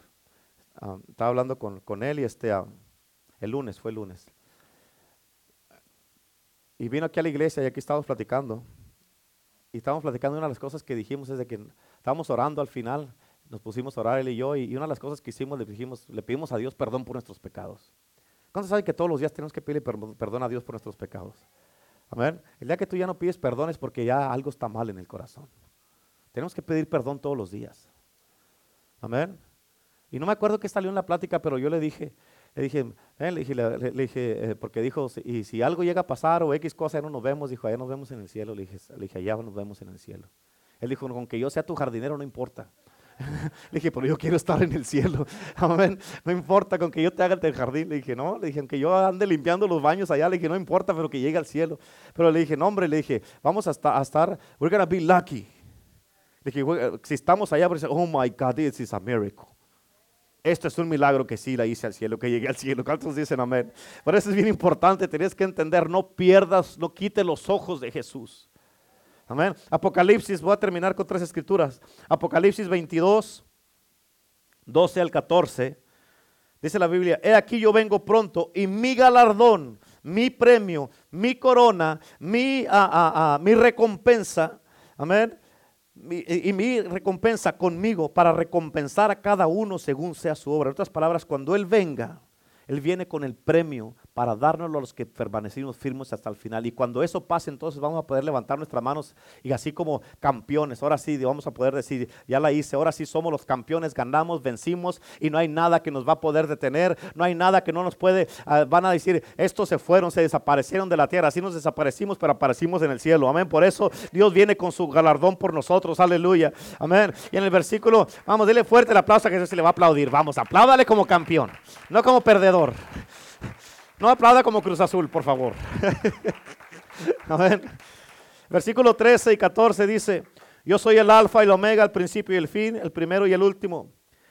Estaba hablando con, él y este, el lunes, fue el lunes. Y vino aquí a la iglesia y aquí estábamos platicando. Y estábamos platicando una de las cosas que dijimos es de que estábamos orando al final, nos pusimos a orar él y yo, y, una de las cosas que hicimos le dijimos, le pedimos a Dios perdón por nuestros pecados. ¿Cuántos saben que todos los días tenemos que pedirle perdón a Dios por nuestros pecados? Amén. El día que tú ya no pides perdón es porque ya algo está mal en el corazón. Tenemos que pedir perdón todos los días. Amén. Y no me acuerdo qué salió en la plática, pero yo le dije, le dije, eh, le dije, eh, porque dijo, y si algo llega a pasar o X cosa, no nos vemos, dijo, allá nos vemos en el cielo. Le dije, le dije, allá nos vemos en el cielo. Él dijo, con que yo sea tu jardinero no importa. le dije, pero yo quiero estar en el cielo. Amén. No importa con que yo te haga el jardín. Le dije, no. Le dije, aunque yo ande limpiando los baños allá, le dije, no importa, pero que llegue al cielo. Pero le dije, no, hombre, le dije, vamos a, estar, a we're gonna be lucky. Le dije, si estamos allá, oh my God, this is a miracle. Esto es un milagro que sí la hice al cielo, que llegué al cielo. ¿Cuántos dicen amén? Por eso es bien importante, tienes que entender, no pierdas, no quite los ojos de Jesús. Amén. Apocalipsis, voy a terminar con tres escrituras. Apocalipsis 22, 12 al 14. Dice la Biblia, he aquí yo vengo pronto y mi galardón, mi premio, mi corona, mi, mi recompensa, amén, y, mi recompensa conmigo para recompensar a cada uno según sea su obra. En otras palabras, cuando Él venga, Él viene con el premio para darnos a los que permanecimos firmes hasta el final. Y cuando eso pase, entonces vamos a poder levantar nuestras manos y así como campeones, ahora sí vamos a poder decir, ya la hice, ahora sí somos los campeones, ganamos, vencimos y no hay nada que nos va a poder detener, no hay nada que no nos puede, ah, van a decir, estos se fueron, se desaparecieron de la tierra, así nos desaparecimos, pero aparecimos en el cielo, amén. Por eso Dios viene con su galardón por nosotros, aleluya, amén. Y en el versículo, vamos, dile fuerte el aplauso que Dios se le va a aplaudir, vamos, apláudale como campeón, no como perdedor. No aplauda como Cruz Azul, por favor. Versículo 13 y 14 dice, yo soy el alfa y el omega, el principio y el fin, el primero y el último.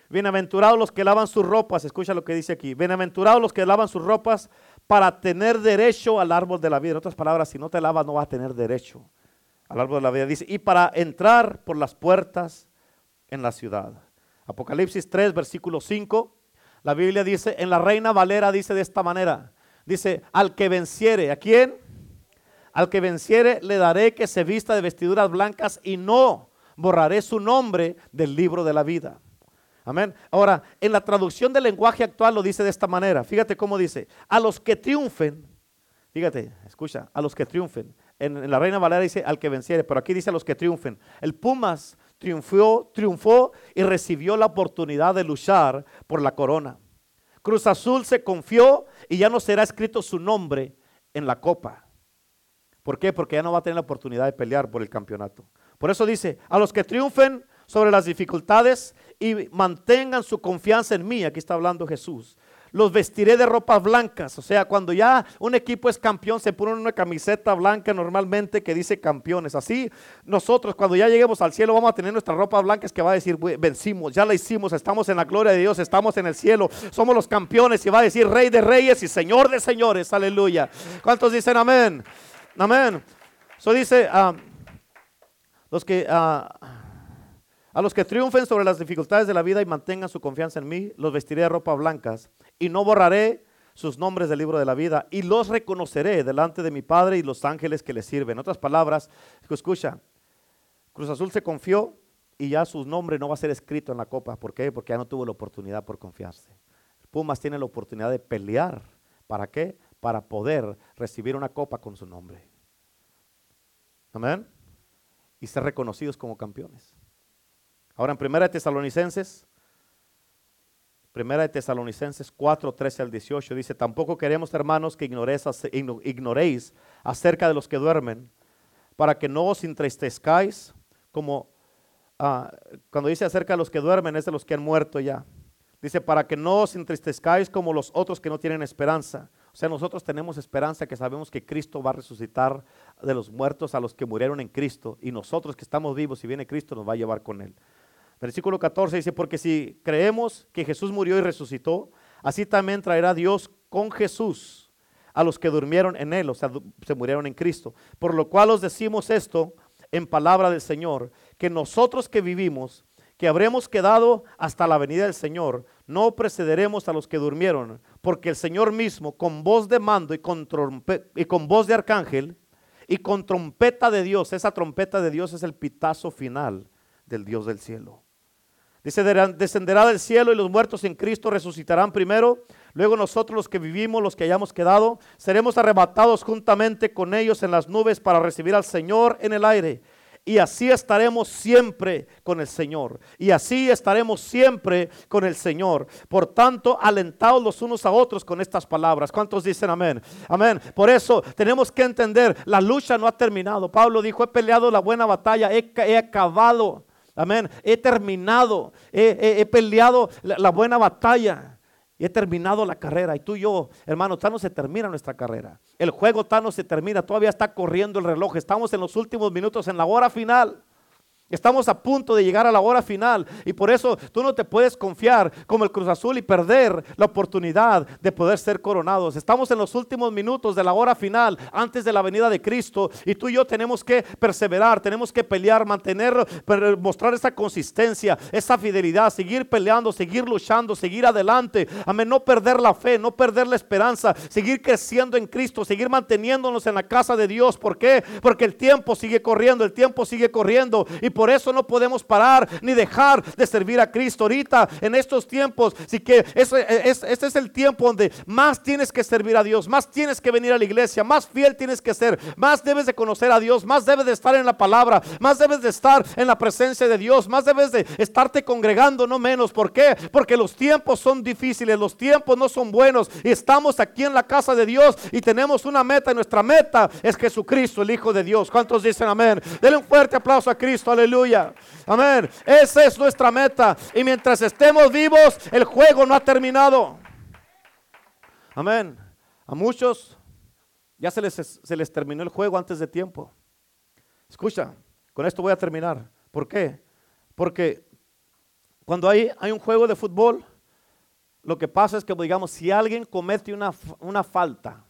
Bienaventurados los que lavan sus ropas, escucha lo que dice aquí. Bienaventurados los que lavan sus ropas para tener derecho al árbol de la vida. En otras palabras, si no te lavas no vas a tener derecho al árbol de la vida. Dice, y para entrar por las puertas en la ciudad. Apocalipsis 3, versículo 5. La Biblia dice, en la Reina Valera dice de esta manera, Dice, al que venciere, ¿a quién? Al que venciere le daré que se vista de vestiduras blancas y no borraré su nombre del libro de la vida. Amén. Ahora, en la traducción del lenguaje actual lo dice de esta manera. Fíjate cómo dice, a los que triunfen, fíjate, escucha, a los que triunfen. En, la Reina Valera dice al que venciere, pero aquí dice a los que triunfen. El Pumas triunfó, triunfó y recibió la oportunidad de luchar por la corona. Cruz Azul se confió y ya no será escrito su nombre en la copa. ¿Por qué? Porque ya no va a tener la oportunidad de pelear por el campeonato. Por eso dice, a los que triunfen sobre las dificultades y mantengan su confianza en mí, aquí está hablando Jesús, los vestiré de ropas blancas. O sea, cuando ya un equipo es campeón, se pone una camiseta blanca normalmente que dice campeones. Así nosotros cuando ya lleguemos al cielo vamos a tener nuestras ropas blancas que va a decir, vencimos, ya la hicimos, estamos en la gloria de Dios, estamos en el cielo, somos los campeones y va a decir rey de reyes y señor de señores. Aleluya. ¿Cuántos dicen amén? Amén. Eso dice, ah, los que... Uh, A los que triunfen sobre las dificultades de la vida y mantengan su confianza en mí, los vestiré de ropa blancas y no borraré sus nombres del libro de la vida y los reconoceré delante de mi Padre y los ángeles que le sirven. En otras palabras, escucha, Cruz Azul se confió y ya su nombre no va a ser escrito en la copa. ¿Por qué? Porque ya no tuvo la oportunidad por confiarse. Pumas tiene la oportunidad de pelear. ¿Para qué? Para poder recibir una copa con su nombre. Amén. Y ser reconocidos como campeones. Ahora en Primera de Tesalonicenses, Primera de Tesalonicenses 4, 13 al 18 dice, tampoco queremos hermanos que ignoréis, acerca de los que duermen, para que no os entristezcáis como Ah, cuando dice acerca de los que duermen, es de los que han muerto ya. Dice, para que no os entristezcáis como los otros que no tienen esperanza. O sea, nosotros tenemos esperanza que sabemos que Cristo va a resucitar de los muertos a los que murieron en Cristo. Y nosotros que estamos vivos, si viene Cristo, nos va a llevar con Él. Versículo 14 dice, porque si creemos que Jesús murió y resucitó, así también traerá Dios con Jesús a los que durmieron en Él, o sea, se murieron en Cristo. Por lo cual os decimos esto en palabra del Señor, que nosotros que vivimos, que habremos quedado hasta la venida del Señor, no precederemos a los que durmieron, porque el Señor mismo, con voz de mando y con, y con voz de arcángel, y con trompeta de Dios, esa trompeta de Dios es el pitazo final del Dios del cielo. Dice, descenderá del cielo y los muertos en Cristo resucitarán primero. Luego nosotros los que vivimos, los que hayamos quedado, seremos arrebatados juntamente con ellos en las nubes para recibir al Señor en el aire. Y así estaremos siempre con el Señor. Y así estaremos siempre con el Señor. Por tanto, alentados los unos a otros con estas palabras. ¿Cuántos dicen amén? Amén. Por eso tenemos que entender, la lucha no ha terminado. Pablo dijo, he peleado la buena batalla, he, acabado. Amén. He terminado, he, peleado la buena batalla. Y he terminado la carrera. Y tú y yo, hermano, tal no se termina nuestra carrera. El juego tal no se termina. Todavía está corriendo el reloj. Estamos en los últimos minutos, en la hora final. Estamos a punto de llegar a la hora final y por eso tú no te puedes confiar como el Cruz Azul y perder la oportunidad de poder ser coronados. Estamos en los últimos minutos de la hora final antes de la venida de Cristo y tú y yo tenemos que perseverar, tenemos que pelear, mantener, mostrar esa consistencia, esa fidelidad, seguir peleando, seguir luchando, seguir adelante. Amén, no perder la fe, no perder la esperanza, seguir creciendo en Cristo, seguir manteniéndonos en la casa de Dios. ¿Por qué? Porque el tiempo sigue corriendo, el tiempo sigue corriendo y por eso no podemos parar ni dejar de servir a Cristo. Ahorita, en estos tiempos, sí que ese, es el tiempo donde más tienes que servir a Dios, más tienes que venir a la iglesia, más fiel tienes que ser, más debes de conocer a Dios, más debes de estar en la palabra, más debes de estar en la presencia de Dios, más debes de estarte congregando, no menos. ¿Por qué? Porque los tiempos son difíciles, los tiempos no son buenos y estamos aquí en la casa de Dios y tenemos una meta y nuestra meta es Jesucristo, el Hijo de Dios. ¿Cuántos dicen amén? Denle un fuerte aplauso a Cristo, aleluya. Aleluya. Amén. Esa es nuestra meta. Y mientras estemos vivos, el juego no ha terminado. Amén. A muchos ya se les, se les terminó el juego antes de tiempo. Escucha, con esto voy a terminar. ¿Por qué? Porque cuando hay, hay un juego de fútbol, lo que pasa es que, digamos, si alguien comete una, una falta,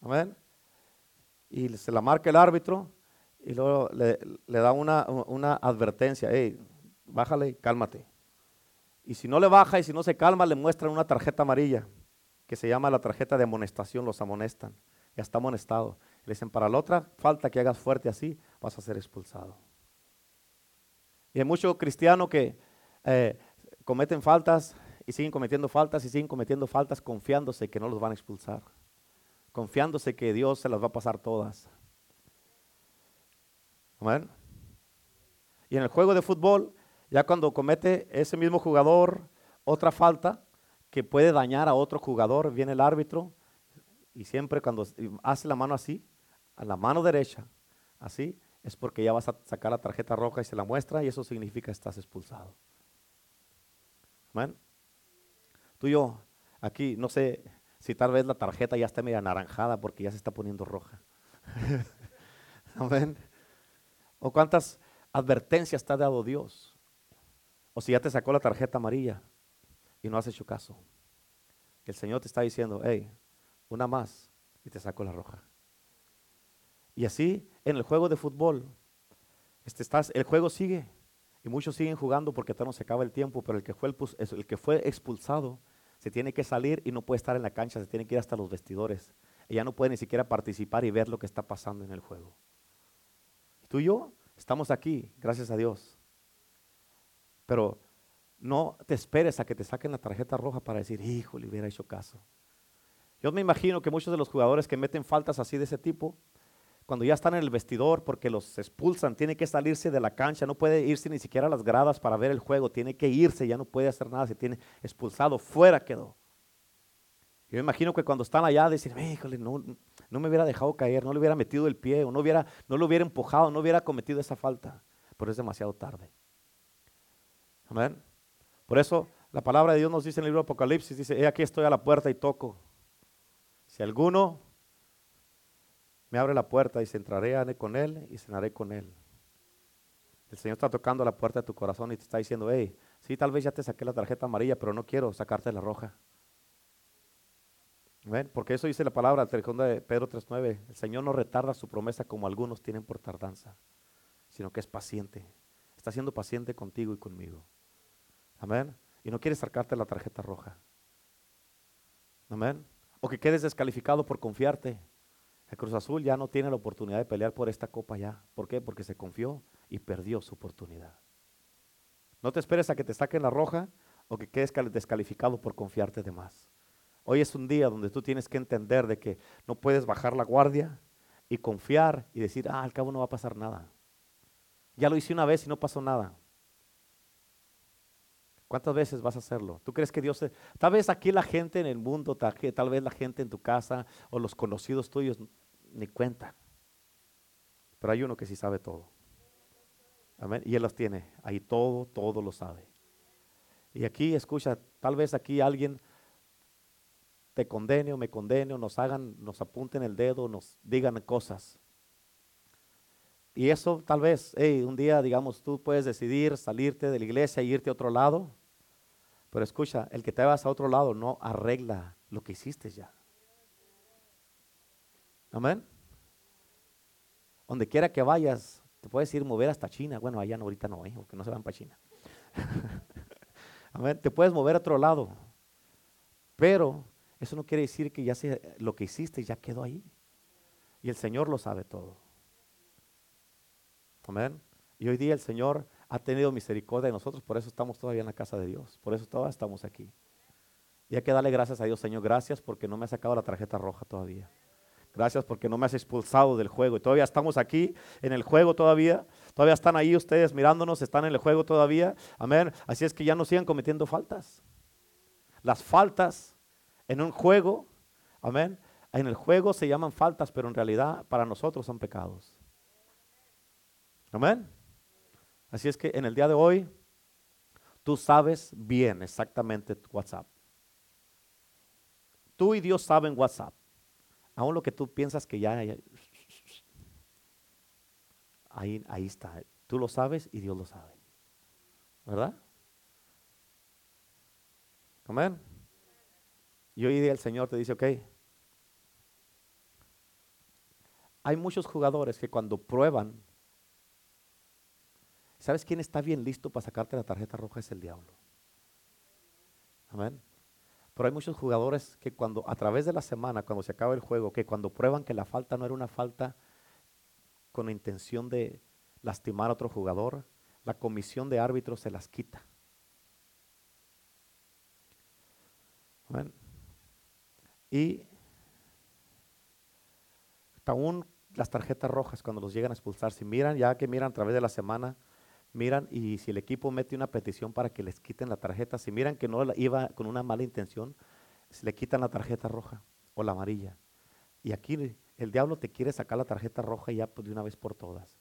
amén, y se la marca el árbitro, y luego le, da una, advertencia, hey, bájale, cálmate. Y si no le baja y si no se calma, le muestran una tarjeta amarilla, que se llama la tarjeta de amonestación, los amonestan. Ya está amonestado. Le dicen, para la otra falta que hagas fuerte así, vas a ser expulsado. Y hay muchos cristianos que eh, cometen faltas y siguen cometiendo faltas y siguen cometiendo faltas confiándose que no los van a expulsar. Confiándose que Dios se las va a pasar todas. Amén. Y en el juego de fútbol, ya cuando comete ese mismo jugador otra falta que puede dañar a otro jugador, viene el árbitro y siempre cuando hace la mano así, a la mano derecha, así, es porque ya vas a sacar la tarjeta roja y se la muestra y eso significa que estás expulsado. Tú y yo, aquí, no sé si tal vez la tarjeta ya está media anaranjada porque ya se está poniendo roja. ¿O cuántas advertencias te ha dado Dios? O si ya te sacó la tarjeta amarilla y no has hecho caso. El Señor te está diciendo, hey, una más y te saco la roja. Y así en el juego de fútbol, este estás, el juego sigue. Y muchos siguen jugando porque no se acaba el tiempo, pero el que fue, el que fue expulsado se tiene que salir y no puede estar en la cancha, se tiene que ir hasta los vestidores. Y ya no puede ni siquiera participar y ver lo que está pasando en el juego. Tú y yo estamos aquí, gracias a Dios. Pero no te esperes a que te saquen la tarjeta roja para decir, hijo, le hubiera hecho caso. Yo me imagino que muchos de los jugadores que meten faltas así de ese tipo, cuando ya están en el vestidor porque los expulsan, tiene que salirse de la cancha, no puede irse ni siquiera a las gradas para ver el juego, tiene que irse, ya no puede hacer nada, se tiene expulsado, fuera quedó. Yo me imagino que cuando están allá, decir, híjole, no, no me hubiera dejado caer, no le hubiera metido el pie, o no, hubiera, no lo hubiera empujado, no hubiera cometido esa falta, pero es demasiado tarde. Amén. Por eso la palabra de Dios nos dice en el libro de Apocalipsis, dice, he aquí estoy a la puerta y toco. Si alguno me abre la puerta y se entraré con él y cenaré con él. El Señor está tocando la puerta de tu corazón y te está diciendo, hey, sí, tal vez ya te saqué la tarjeta amarilla, pero no quiero sacarte la roja. Porque eso dice la palabra de Pedro 3.9. El Señor no retarda su promesa como algunos tienen por tardanza, sino que es paciente. Está siendo paciente contigo y conmigo. Amén. Y no quiere sacarte la tarjeta roja. Amén. O que quedes descalificado por confiarte. El Cruz Azul ya no tiene la oportunidad de pelear por esta copa ya. ¿Por qué? Porque se confió y perdió su oportunidad. No te esperes a que te saquen la roja o que quedes descalificado por confiarte de más. Hoy es un día donde tú tienes que entender de que no puedes bajar la guardia y confiar y decir, ah, al cabo no va a pasar nada. Ya lo hice una vez y no pasó nada. ¿Cuántas veces vas a hacerlo? ¿Tú crees que Dios... Tal vez aquí la gente en el mundo, tal, vez la gente en tu casa o los conocidos tuyos ni cuentan. Pero hay uno que sí sabe todo. Amén. Y Él los tiene. Ahí todo, todo lo sabe. Y aquí, escucha, tal vez aquí alguien te condene o me condene o nos hagan, nos apunten el dedo, nos digan cosas. Y eso tal vez, un día, digamos, tú puedes decidir salirte de la iglesia e irte a otro lado. Pero escucha, el que te vas a otro lado no arregla lo que hiciste ya. Amén. Donde quiera que vayas, te puedes ir mover hasta China. Bueno, allá no, ahorita no, ¿eh? porque no se van para China. Amén. Te puedes mover a otro lado. Pero eso no quiere decir que ya sea, lo que hiciste ya quedó ahí. Y el Señor lo sabe todo. Amén. Y hoy día el Señor ha tenido misericordia de nosotros, por eso estamos todavía en la casa de Dios, por eso todavía estamos aquí. Y hay que darle gracias a Dios, Señor, gracias porque no me ha sacado la tarjeta roja todavía. Gracias porque no me has expulsado del juego. Y todavía estamos aquí en el juego todavía. Todavía están ahí ustedes mirándonos, están en el juego todavía. Amén. Así es que ya no sigan cometiendo faltas. Las faltas en un juego, amén. En el juego se llaman faltas, pero en realidad para nosotros son pecados. Amén. Así es que en el día de hoy, tú sabes bien exactamente WhatsApp. Tú y Dios saben WhatsApp. Aún lo que tú piensas que ya, ahí, ahí está. Tú lo sabes y Dios lo sabe. ¿Verdad? Amén. Y hoy día el Señor te dice, ok. Hay muchos jugadores que cuando prueban ¿Sabes quién está bien listo para sacarte la tarjeta roja? Es el diablo. Amén. Pero hay muchos jugadores que cuando, a través de la semana, cuando se acaba el juego, que cuando prueban que la falta no era una falta con intención de lastimar a otro jugador, la comisión de árbitros se las quita. Amén. Y aún las tarjetas rojas, cuando los llegan a expulsar, si miran, ya que miran a través de la semana, miran y si el equipo mete una petición para que les quiten la tarjeta, si miran que no iba con una mala intención, se le quitan la tarjeta roja o la amarilla. Y aquí el diablo te quiere sacar la tarjeta roja ya de una vez por todas.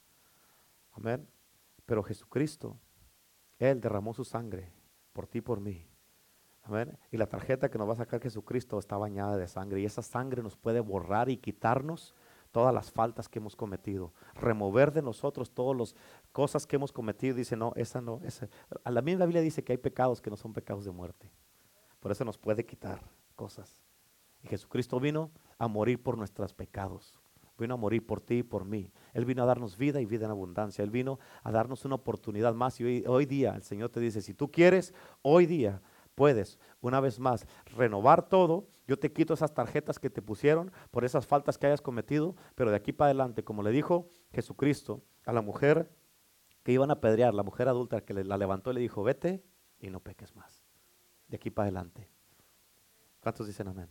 Amén. Pero Jesucristo, Él derramó su sangre por ti y por mí. Y la tarjeta que nos va a sacar Jesucristo está bañada de sangre. Y esa sangre nos puede borrar y quitarnos todas las faltas que hemos cometido, remover de nosotros todas las cosas que hemos cometido. Dice, no, esa no, esa. A la misma Biblia dice que hay pecados que no son pecados de muerte. Por eso nos puede quitar cosas. Y Jesucristo vino a morir por nuestros pecados, vino a morir por ti y por mí. Él vino a darnos vida y vida en abundancia. Él vino a darnos una oportunidad más. Y hoy día el Señor te dice, si tú quieres, hoy día puedes una vez más renovar todo. Yo te quito esas tarjetas que te pusieron por esas faltas que hayas cometido, pero de aquí para adelante, como le dijo Jesucristo a la mujer que iban a apedrear, la mujer adulta que la levantó y le dijo, vete y no peques más. De aquí para adelante. ¿Cuántos dicen amén?